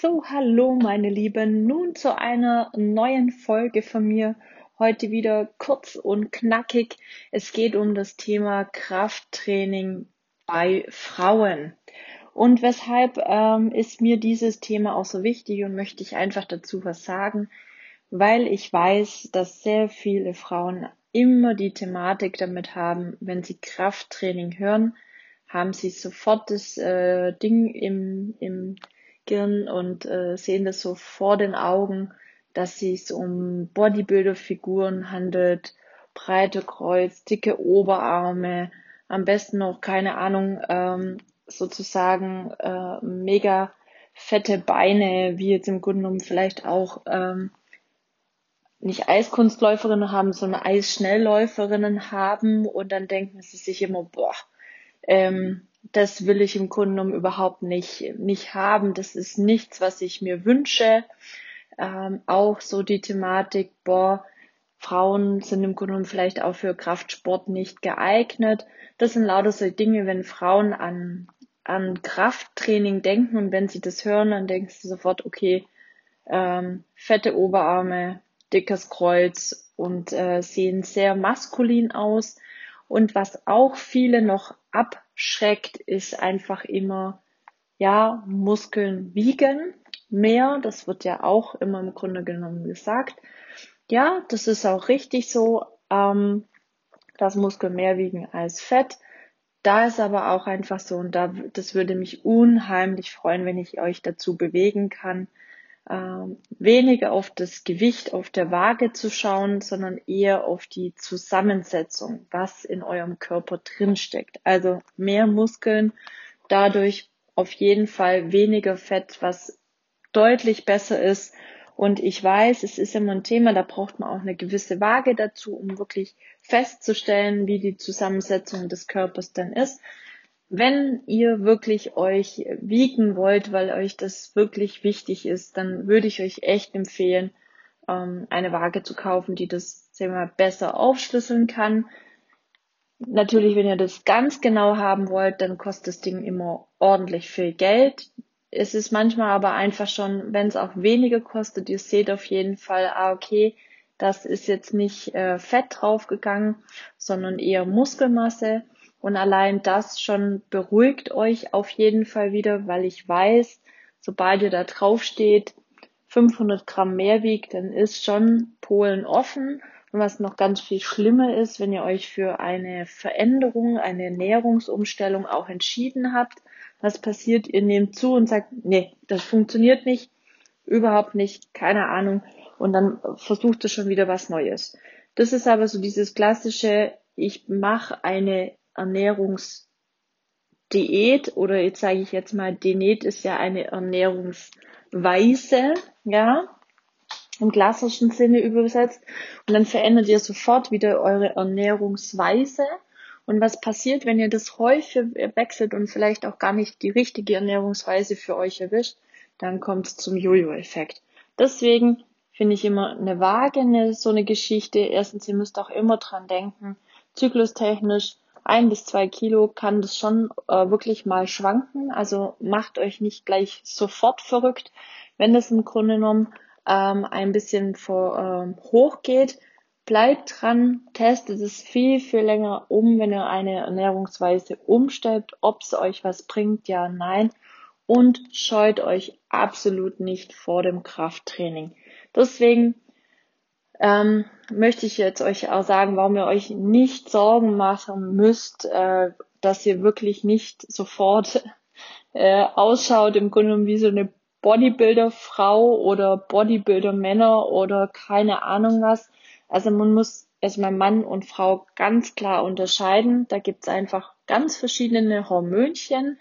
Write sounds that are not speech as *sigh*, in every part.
So, hallo meine Lieben, nun zu einer neuen Folge von mir. Heute wieder kurz und knackig. Es geht um das Thema Krafttraining bei Frauen. Und weshalb ähm, ist mir dieses Thema auch so wichtig und möchte ich einfach dazu was sagen, weil ich weiß, dass sehr viele Frauen immer die Thematik damit haben, wenn sie Krafttraining hören, haben sie sofort das äh, Ding im, im Gehirn und äh, sehen das so vor den Augen, dass es sich um Bodybuilder-Figuren handelt, breite Kreuz, dicke Oberarme, am besten noch, keine Ahnung, ähm, sozusagen äh, mega fette Beine, wie jetzt im Grunde genommen vielleicht auch ähm, nicht Eiskunstläuferinnen haben, sondern Eisschnellläuferinnen haben. Und dann denken sie sich immer, boah, ähm, das will ich im Grunde genommen überhaupt nicht, nicht haben. Das ist nichts, was ich mir wünsche. Ähm, auch so die Thematik, boah, Frauen sind im Grunde genommen vielleicht auch für Kraftsport nicht geeignet. Das sind lauter so Dinge, wenn Frauen an, an Krafttraining denken und wenn sie das hören, dann denken sie sofort, okay, ähm, fette Oberarme, dickes Kreuz und äh, sehen sehr maskulin aus. Und was auch viele noch abschreckt, ist einfach immer, ja, Muskeln wiegen mehr. Das wird ja auch immer im Grunde genommen gesagt. Ja, das ist auch richtig so, ähm, dass Muskeln mehr wiegen als Fett. Da ist aber auch einfach so, und da, das würde mich unheimlich freuen, wenn ich euch dazu bewegen kann, weniger auf das Gewicht auf der Waage zu schauen, sondern eher auf die Zusammensetzung, was in eurem Körper drinsteckt. Also mehr Muskeln, dadurch auf jeden Fall weniger Fett, was deutlich besser ist. Und ich weiß, es ist immer ein Thema, da braucht man auch eine gewisse Waage dazu, um wirklich festzustellen, wie die Zusammensetzung des Körpers dann ist wenn ihr wirklich euch wiegen wollt, weil euch das wirklich wichtig ist, dann würde ich euch echt empfehlen, ähm, eine Waage zu kaufen, die das mal, besser aufschlüsseln kann. Natürlich, wenn ihr das ganz genau haben wollt, dann kostet das Ding immer ordentlich viel Geld. Es ist manchmal aber einfach schon, wenn es auch weniger kostet, ihr seht auf jeden Fall, ah, okay, das ist jetzt nicht äh, Fett draufgegangen, sondern eher Muskelmasse. Und allein das schon beruhigt euch auf jeden Fall wieder, weil ich weiß, sobald ihr da drauf steht, 500 Gramm mehr wiegt, dann ist schon Polen offen. Und was noch ganz viel schlimmer ist, wenn ihr euch für eine Veränderung, eine Ernährungsumstellung auch entschieden habt, was passiert? Ihr nehmt zu und sagt, nee, das funktioniert nicht, überhaupt nicht, keine Ahnung. Und dann versucht ihr schon wieder was Neues. Das ist aber so dieses klassische, ich mache eine Ernährungsdiät oder jetzt sage ich jetzt mal, Diät ist ja eine Ernährungsweise, ja, im klassischen Sinne übersetzt. Und dann verändert ihr sofort wieder eure Ernährungsweise. Und was passiert, wenn ihr das häufig wechselt und vielleicht auch gar nicht die richtige Ernährungsweise für euch erwischt, dann kommt es zum Jojo-Effekt. Deswegen finde ich immer eine Waage eine, so eine Geschichte. Erstens, ihr müsst auch immer dran denken, zyklustechnisch, ein bis zwei Kilo kann das schon äh, wirklich mal schwanken. Also macht euch nicht gleich sofort verrückt, wenn das im Grunde genommen ähm, ein bisschen vor, ähm, hoch geht. Bleibt dran, testet es viel, viel länger um, wenn ihr eine Ernährungsweise umstellt, ob es euch was bringt, ja, nein. Und scheut euch absolut nicht vor dem Krafttraining. Deswegen ähm, möchte ich jetzt euch auch sagen, warum ihr euch nicht Sorgen machen müsst, äh, dass ihr wirklich nicht sofort äh, ausschaut, im Grunde genommen wie so eine Bodybuilder-Frau oder Bodybuilder-Männer oder keine Ahnung was. Also man muss erstmal Mann und Frau ganz klar unterscheiden. Da gibt's einfach ganz verschiedene Hormönchen.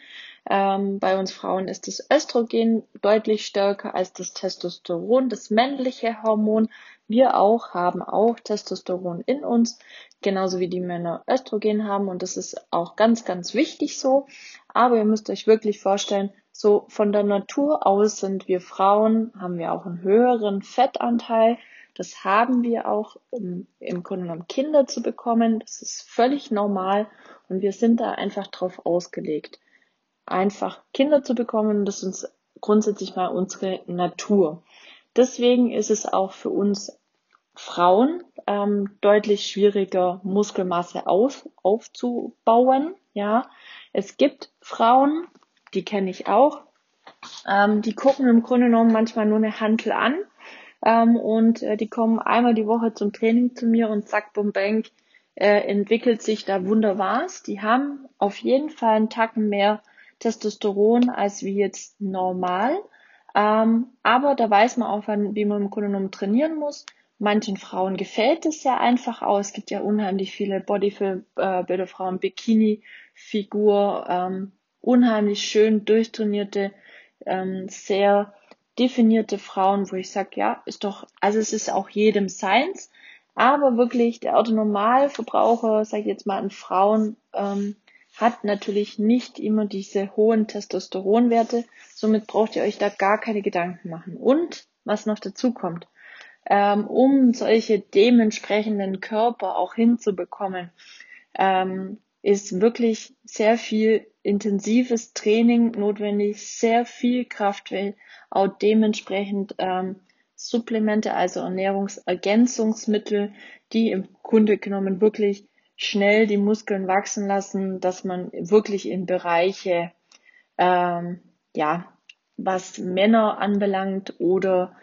Ähm, bei uns Frauen ist das Östrogen deutlich stärker als das Testosteron, das männliche Hormon. Wir auch haben auch Testosteron in uns, genauso wie die Männer Östrogen haben und das ist auch ganz, ganz wichtig so. Aber ihr müsst euch wirklich vorstellen, so von der Natur aus sind wir Frauen, haben wir auch einen höheren Fettanteil. Das haben wir auch, um im Grunde genommen Kinder zu bekommen. Das ist völlig normal und wir sind da einfach drauf ausgelegt, einfach Kinder zu bekommen. Das ist uns grundsätzlich mal unsere Natur. Deswegen ist es auch für uns Frauen ähm, deutlich schwieriger, Muskelmasse auf, aufzubauen. Ja, es gibt Frauen, die kenne ich auch, ähm, die gucken im Grunde genommen manchmal nur eine Hantel an ähm, und äh, die kommen einmal die Woche zum Training zu mir und zack, bum, bank, äh, entwickelt sich da wunderbar. Die haben auf jeden Fall einen Tacken mehr Testosteron als wie jetzt normal. Ähm, aber da weiß man auch, wie man im Grunde trainieren muss. Manchen Frauen gefällt es sehr einfach aus. Es gibt ja unheimlich viele Bodybuilder-Frauen, äh, Bikini-Figur, ähm, unheimlich schön durchtrainierte, ähm, sehr definierte Frauen, wo ich sage, ja, ist doch, also es ist auch jedem seins, aber wirklich der Autonormalverbraucher, sage ich jetzt mal an Frauen, ähm, hat natürlich nicht immer diese hohen Testosteronwerte. Somit braucht ihr euch da gar keine Gedanken machen. Und was noch dazu kommt, ähm, um solche dementsprechenden Körper auch hinzubekommen, ähm, ist wirklich sehr viel intensives Training notwendig, sehr viel Kraft, auch dementsprechend ähm, Supplemente, also Ernährungsergänzungsmittel, die im Grunde genommen wirklich schnell die Muskeln wachsen lassen, dass man wirklich in Bereiche, ähm, ja, was Männer anbelangt oder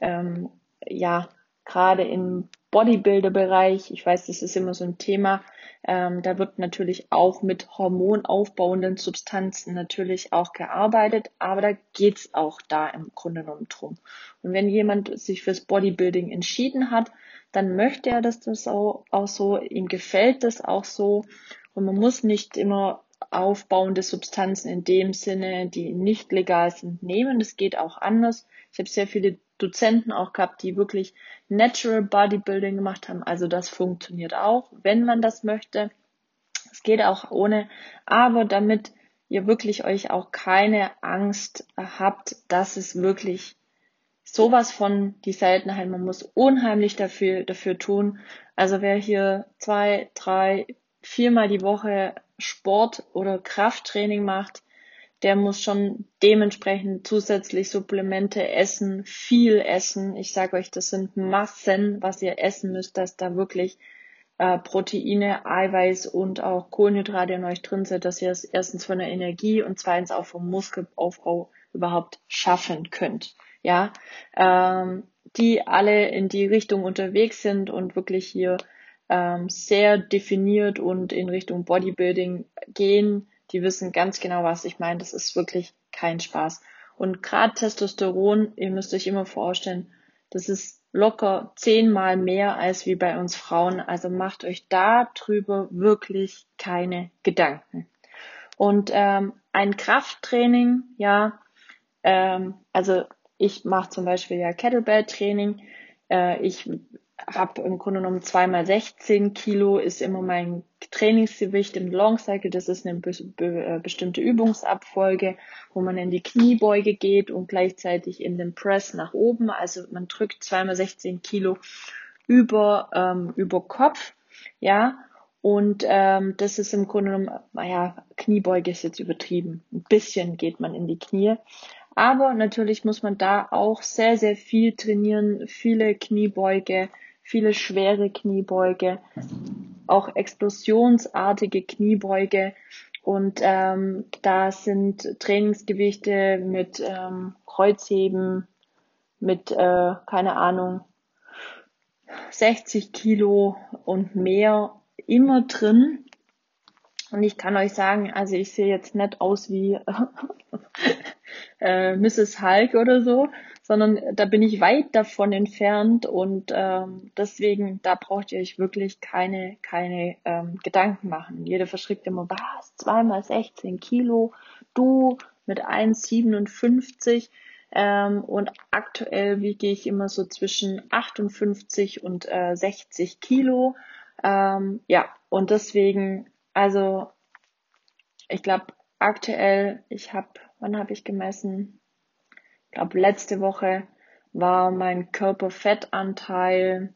ähm, ja, gerade im Bodybuilder-Bereich, ich weiß, das ist immer so ein Thema, ähm, da wird natürlich auch mit hormonaufbauenden Substanzen natürlich auch gearbeitet, aber da geht's auch da im Grunde genommen drum. Und wenn jemand sich fürs Bodybuilding entschieden hat, dann möchte er das, das auch, auch so, ihm gefällt das auch so. Und man muss nicht immer aufbauende Substanzen in dem Sinne, die nicht legal sind, nehmen. Das geht auch anders. Ich habe sehr viele Dozenten auch gehabt, die wirklich Natural Bodybuilding gemacht haben. Also das funktioniert auch, wenn man das möchte. Es geht auch ohne, aber damit ihr wirklich euch auch keine Angst habt, dass es wirklich sowas von die Seltenheit. Man muss unheimlich dafür, dafür tun. Also wer hier zwei, drei, viermal die Woche Sport oder Krafttraining macht, der muss schon dementsprechend zusätzlich Supplemente essen, viel essen. Ich sage euch, das sind Massen, was ihr essen müsst, dass da wirklich äh, Proteine, Eiweiß und auch Kohlenhydrate in euch drin sind, dass ihr es erstens von der Energie und zweitens auch vom Muskelaufbau überhaupt schaffen könnt. Ja, ähm, die alle in die Richtung unterwegs sind und wirklich hier ähm, sehr definiert und in Richtung Bodybuilding gehen die wissen ganz genau, was ich meine. Das ist wirklich kein Spaß. Und gerade Testosteron, ihr müsst euch immer vorstellen, das ist locker zehnmal mehr als wie bei uns Frauen. Also macht euch da drüber wirklich keine Gedanken. Und ähm, ein Krafttraining, ja, ähm, also ich mache zum Beispiel ja Kettlebell-Training. Äh, ich habe im Grunde genommen zweimal 16 Kilo ist immer mein Trainingsgewicht im Long Cycle. Das ist eine be be äh, bestimmte Übungsabfolge, wo man in die Kniebeuge geht und gleichzeitig in den Press nach oben. Also man drückt zweimal 16 Kilo über, ähm, über Kopf, ja. Und ähm, das ist im Grunde genommen, naja, Kniebeuge ist jetzt übertrieben. Ein bisschen geht man in die Knie. Aber natürlich muss man da auch sehr, sehr viel trainieren, viele Kniebeuge, viele schwere Kniebeuge, auch explosionsartige Kniebeuge. Und ähm, da sind Trainingsgewichte mit ähm, Kreuzheben, mit, äh, keine Ahnung, 60 Kilo und mehr immer drin. Und ich kann euch sagen, also ich sehe jetzt nicht aus wie *laughs* äh, Mrs. Hulk oder so, sondern da bin ich weit davon entfernt und ähm, deswegen, da braucht ihr euch wirklich keine, keine ähm, Gedanken machen. Jeder verschrickt immer, was, zweimal 16 Kilo, du mit 1,57 ähm, und aktuell wiege ich immer so zwischen 58 und äh, 60 Kilo. Ähm, ja, und deswegen, also ich glaube aktuell, ich habe, wann habe ich gemessen? Ich glaube, letzte Woche war mein Körperfettanteil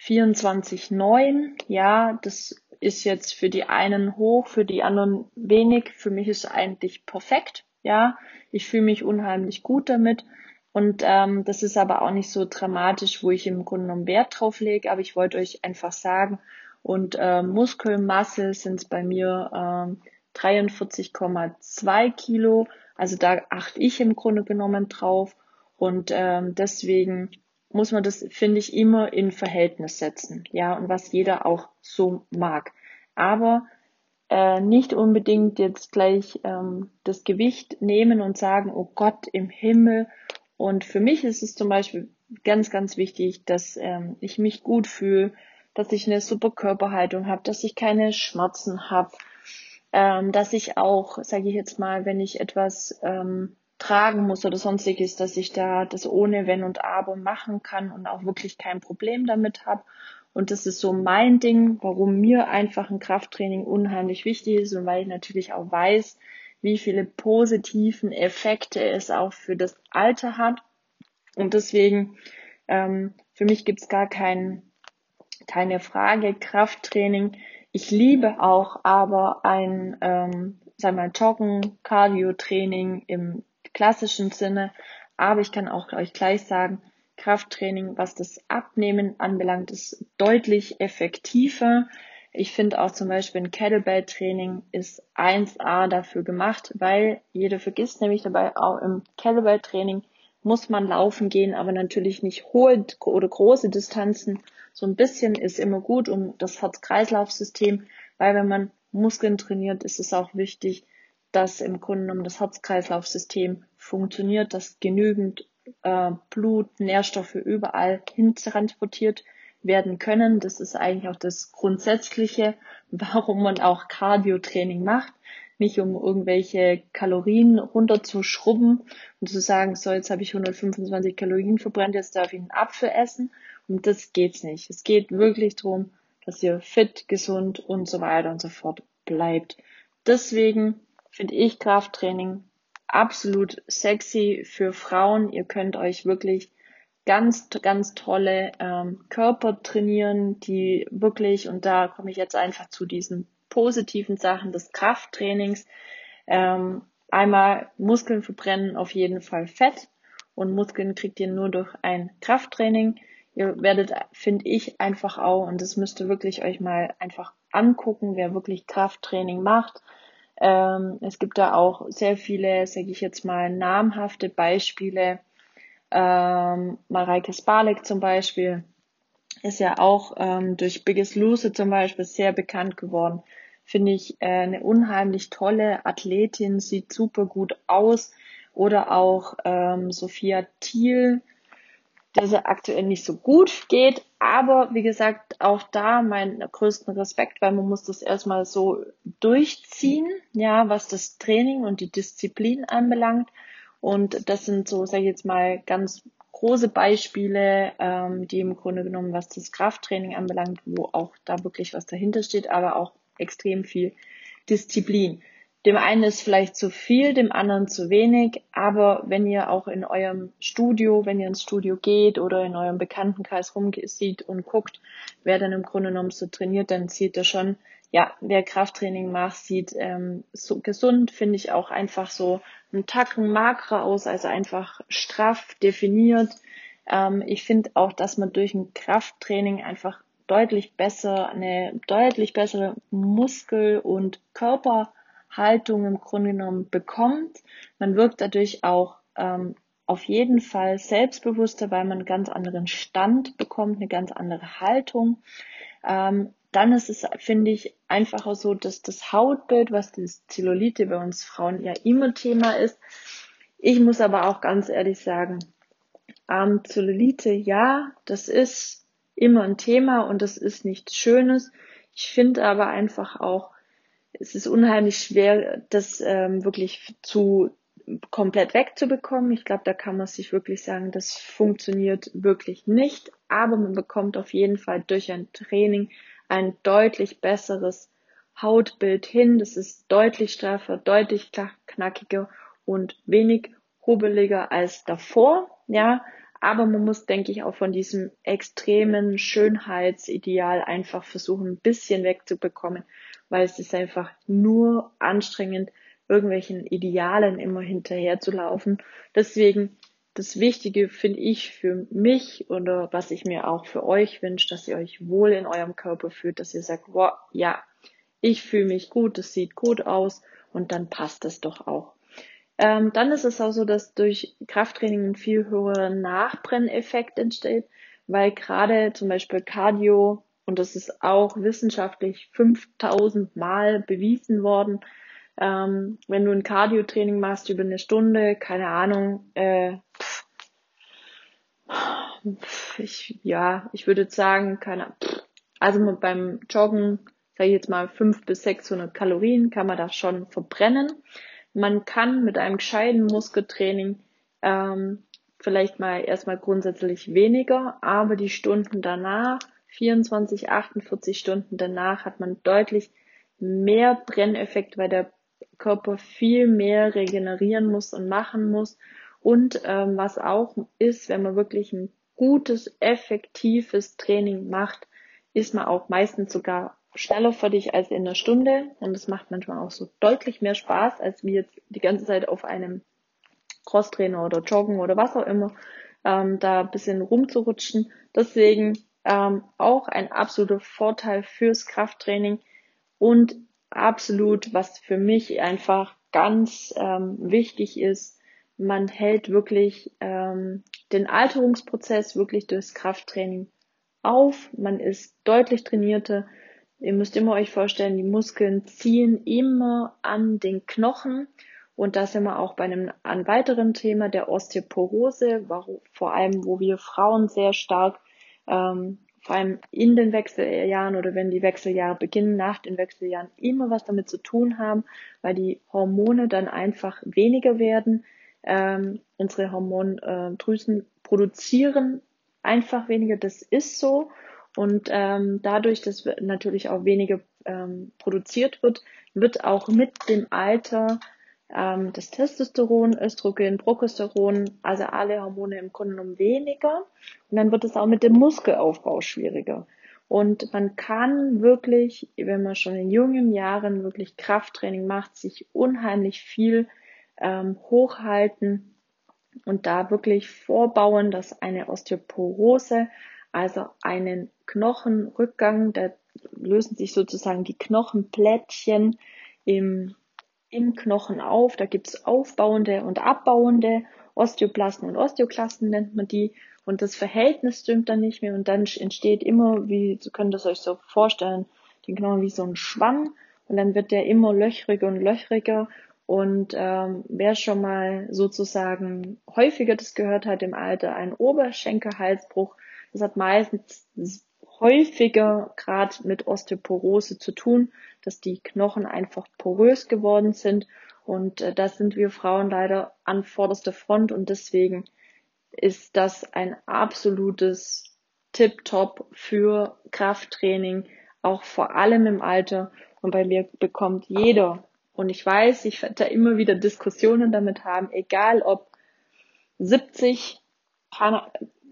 24,9. Ja, das ist jetzt für die einen hoch, für die anderen wenig. Für mich ist es eigentlich perfekt. Ja, ich fühle mich unheimlich gut damit. Und ähm, das ist aber auch nicht so dramatisch, wo ich im Grunde genommen Wert drauf lege. Aber ich wollte euch einfach sagen, und äh, Muskelmasse sind es bei mir äh, 43,2 Kilo. Also da achte ich im Grunde genommen drauf. Und ähm, deswegen muss man das, finde ich, immer in Verhältnis setzen. Ja, und was jeder auch so mag. Aber äh, nicht unbedingt jetzt gleich ähm, das Gewicht nehmen und sagen, oh Gott im Himmel. Und für mich ist es zum Beispiel ganz, ganz wichtig, dass ähm, ich mich gut fühle, dass ich eine super Körperhaltung habe, dass ich keine Schmerzen habe, ähm, dass ich auch, sage ich jetzt mal, wenn ich etwas ähm, tragen muss oder sonstiges, dass ich da das ohne Wenn und Aber machen kann und auch wirklich kein Problem damit habe. Und das ist so mein Ding, warum mir einfach ein Krafttraining unheimlich wichtig ist und weil ich natürlich auch weiß, wie viele positiven Effekte es auch für das Alter hat. Und deswegen, ähm, für mich gibt's gar kein, keine Frage, Krafttraining. Ich liebe auch aber ein, ähm, sagen wir mal, Joggen, Cardio-Training im klassischen Sinne. Aber ich kann auch euch gleich sagen, Krafttraining, was das Abnehmen anbelangt, ist deutlich effektiver. Ich finde auch zum Beispiel ein Kettlebell-Training ist 1A dafür gemacht, weil jeder vergisst nämlich dabei auch im Kettlebell-Training muss man laufen gehen, aber natürlich nicht hohe oder große Distanzen. So ein bisschen ist immer gut um das Herz-Kreislauf-System, weil wenn man Muskeln trainiert, ist es auch wichtig, dass im Grunde genommen das Herz-Kreislauf-System funktioniert, dass genügend äh, Blut, Nährstoffe überall hin transportiert werden können. Das ist eigentlich auch das Grundsätzliche, *laughs* warum man auch Cardio-Training macht. Nicht um irgendwelche Kalorien runterzuschrubben und zu sagen, so jetzt habe ich 125 Kalorien verbrennt, jetzt darf ich einen Apfel essen. Und das geht's nicht. Es geht wirklich darum, dass ihr fit, gesund und so weiter und so fort bleibt. Deswegen finde ich Krafttraining absolut sexy für Frauen. Ihr könnt euch wirklich ganz, ganz tolle ähm, Körper trainieren, die wirklich, und da komme ich jetzt einfach zu diesen positiven Sachen des Krafttrainings, ähm, einmal Muskeln verbrennen auf jeden Fall Fett und Muskeln kriegt ihr nur durch ein Krafttraining. Ihr werdet, finde ich, einfach auch, und das müsst ihr wirklich euch mal einfach angucken, wer wirklich Krafttraining macht ähm, es gibt da auch sehr viele, sage ich jetzt mal, namhafte Beispiele. Ähm, Mareike Spalek zum Beispiel ist ja auch ähm, durch Biggest Loser zum Beispiel sehr bekannt geworden. Finde ich äh, eine unheimlich tolle Athletin, sieht super gut aus. Oder auch ähm, Sophia Thiel, dass er aktuell nicht so gut geht. Aber wie gesagt, auch da mein größten Respekt, weil man muss das erstmal so durchziehen, ja, was das Training und die Disziplin anbelangt. Und das sind so, sage ich jetzt mal, ganz große Beispiele, ähm, die im Grunde genommen, was das Krafttraining anbelangt, wo auch da wirklich was dahinter steht, aber auch extrem viel Disziplin. Dem einen ist vielleicht zu viel, dem anderen zu wenig, aber wenn ihr auch in eurem Studio, wenn ihr ins Studio geht oder in eurem Bekanntenkreis rumsieht und guckt, wer dann im Grunde genommen so trainiert, dann sieht ihr schon, ja, wer Krafttraining macht, sieht ähm, so gesund, finde ich auch einfach so einen Tacken magerer aus, also einfach straff definiert. Ähm, ich finde auch, dass man durch ein Krafttraining einfach deutlich besser, eine deutlich bessere Muskel- und Körper Haltung im Grunde genommen bekommt. Man wirkt dadurch auch ähm, auf jeden Fall selbstbewusster, weil man einen ganz anderen Stand bekommt, eine ganz andere Haltung. Ähm, dann ist es, finde ich, einfacher so, dass das Hautbild, was das Zellulite bei uns Frauen ja immer Thema ist. Ich muss aber auch ganz ehrlich sagen, ähm, Zellulite, ja, das ist immer ein Thema und das ist nichts Schönes. Ich finde aber einfach auch, es ist unheimlich schwer, das ähm, wirklich zu komplett wegzubekommen. Ich glaube, da kann man sich wirklich sagen, das funktioniert wirklich nicht. Aber man bekommt auf jeden Fall durch ein Training ein deutlich besseres Hautbild hin. Das ist deutlich straffer, deutlich knackiger und wenig hubeliger als davor. Ja, aber man muss, denke ich, auch von diesem extremen Schönheitsideal einfach versuchen, ein bisschen wegzubekommen, weil es ist einfach nur anstrengend, irgendwelchen Idealen immer hinterher zu laufen. Deswegen das Wichtige finde ich für mich oder was ich mir auch für euch wünsche, dass ihr euch wohl in eurem Körper fühlt, dass ihr sagt, wow, ja, ich fühle mich gut, es sieht gut aus und dann passt es doch auch. Ähm, dann ist es auch so, dass durch Krafttraining ein viel höherer Nachbrenneffekt entsteht, weil gerade zum Beispiel Cardio, und das ist auch wissenschaftlich 5000 Mal bewiesen worden, ähm, wenn du ein Cardio-Training machst über eine Stunde, keine Ahnung, äh, ich, ja, ich würde sagen, keine, also beim Joggen, sage ich jetzt mal 500 bis 600 Kalorien kann man das schon verbrennen. Man kann mit einem gescheiten Muskeltraining ähm, vielleicht mal erstmal grundsätzlich weniger, aber die Stunden danach, 24, 48 Stunden danach, hat man deutlich mehr Brenneffekt, weil der Körper viel mehr regenerieren muss und machen muss. Und ähm, was auch ist, wenn man wirklich ein gutes, effektives Training macht, ist man auch meistens sogar schneller für dich als in einer Stunde. Und es macht manchmal auch so deutlich mehr Spaß, als wie jetzt die ganze Zeit auf einem Crosstrainer oder Joggen oder was auch immer, ähm, da ein bisschen rumzurutschen. Deswegen ähm, auch ein absoluter Vorteil fürs Krafttraining und absolut, was für mich einfach ganz ähm, wichtig ist, man hält wirklich ähm, den Alterungsprozess wirklich durchs Krafttraining auf. Man ist deutlich trainierter. Ihr müsst immer euch vorstellen, die Muskeln ziehen immer an den Knochen. Und da sind wir auch bei einem, einem weiteren Thema der Osteoporose, vor allem, wo wir Frauen sehr stark ähm, vor allem in den Wechseljahren oder wenn die Wechseljahre beginnen, nach den Wechseljahren immer was damit zu tun haben, weil die Hormone dann einfach weniger werden. Ähm, unsere Hormondrüsen produzieren einfach weniger, das ist so. Und ähm, dadurch, dass natürlich auch weniger ähm, produziert wird, wird auch mit dem Alter ähm, das Testosteron, Östrogen, Progesteron, also alle Hormone im Grunde genommen weniger. Und dann wird es auch mit dem Muskelaufbau schwieriger. Und man kann wirklich, wenn man schon in jungen Jahren wirklich Krafttraining macht, sich unheimlich viel ähm, hochhalten und da wirklich vorbauen, dass eine Osteoporose, also einen Knochenrückgang, da lösen sich sozusagen die Knochenplättchen im im Knochen auf. Da gibt's aufbauende und abbauende Osteoplasten und Osteoklasten nennt man die. Und das Verhältnis stimmt dann nicht mehr und dann entsteht immer, wie Sie können das euch so vorstellen, den Knochen wie so ein Schwamm und dann wird der immer löchriger und löchriger und ähm, wer schon mal sozusagen häufiger das gehört hat im Alter, ein Oberschenkelhalsbruch, das hat meistens häufiger gerade mit Osteoporose zu tun, dass die Knochen einfach porös geworden sind. Und äh, das sind wir Frauen leider an vorderster Front und deswegen ist das ein absolutes Tip-Top für Krafttraining, auch vor allem im Alter. Und bei mir bekommt jeder, und ich weiß, ich werde da immer wieder Diskussionen damit haben, egal ob 70,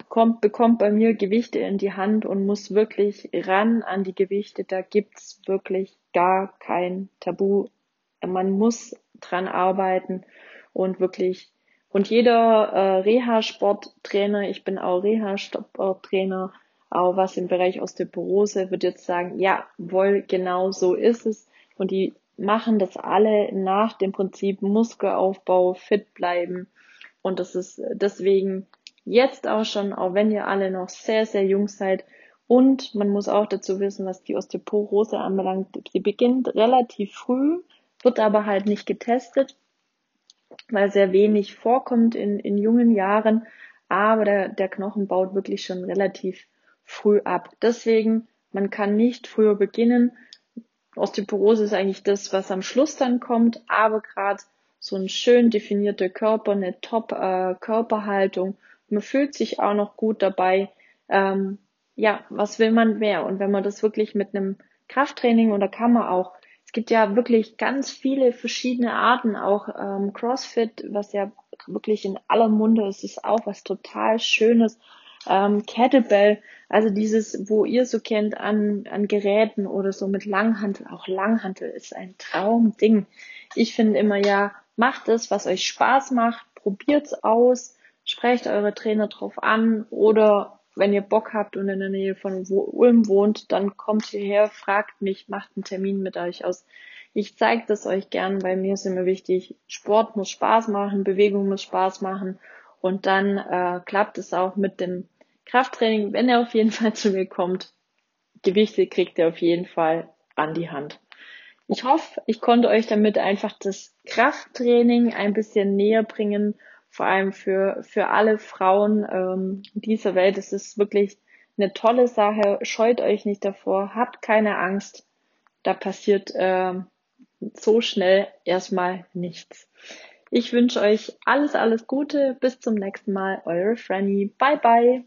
kommt, bekommt bei mir Gewichte in die Hand und muss wirklich ran an die Gewichte. Da gibt's wirklich gar kein Tabu. Man muss dran arbeiten und wirklich und jeder äh, Reha-Sporttrainer, ich bin auch Reha-Sporttrainer, auch was im Bereich Osteoporose, wird jetzt sagen, ja, wohl genau so ist es. Und die machen das alle nach dem Prinzip Muskelaufbau, fit bleiben. Und das ist deswegen jetzt auch schon, auch wenn ihr alle noch sehr, sehr jung seid. Und man muss auch dazu wissen, was die Osteoporose anbelangt. Sie beginnt relativ früh, wird aber halt nicht getestet, weil sehr wenig vorkommt in, in jungen Jahren. Aber der, der Knochen baut wirklich schon relativ früh ab. Deswegen, man kann nicht früher beginnen. Osteoporose ist eigentlich das, was am Schluss dann kommt, aber gerade so ein schön definierter Körper, eine Top-Körperhaltung äh, man fühlt sich auch noch gut dabei. Ähm, ja, was will man mehr? Und wenn man das wirklich mit einem Krafttraining oder kann man auch, es gibt ja wirklich ganz viele verschiedene Arten, auch ähm, CrossFit, was ja wirklich in aller Munde ist, ist auch was total Schönes. Ähm, Kettlebell, also dieses, wo ihr so kennt an, an Geräten oder so mit Langhantel, auch Langhantel ist ein Traumding. Ich finde immer ja, macht es, was euch Spaß macht, probiert's aus, sprecht eure Trainer drauf an oder wenn ihr Bock habt und in der Nähe von Ulm wohnt, dann kommt hierher, fragt mich, macht einen Termin mit euch aus. Ich zeige das euch gern, weil mir ist immer wichtig, Sport muss Spaß machen, Bewegung muss Spaß machen und dann äh, klappt es auch mit dem Krafttraining, wenn er auf jeden *laughs* Fall zu mir kommt. Gewichte kriegt er auf jeden Fall an die Hand. Ich hoffe, ich konnte euch damit einfach das Krafttraining ein bisschen näher bringen, vor allem für, für alle Frauen ähm, dieser Welt. Es ist wirklich eine tolle Sache. Scheut euch nicht davor, habt keine Angst. Da passiert äh, so schnell erstmal nichts. Ich wünsche euch alles, alles Gute. Bis zum nächsten Mal. Eure Franny. Bye, bye.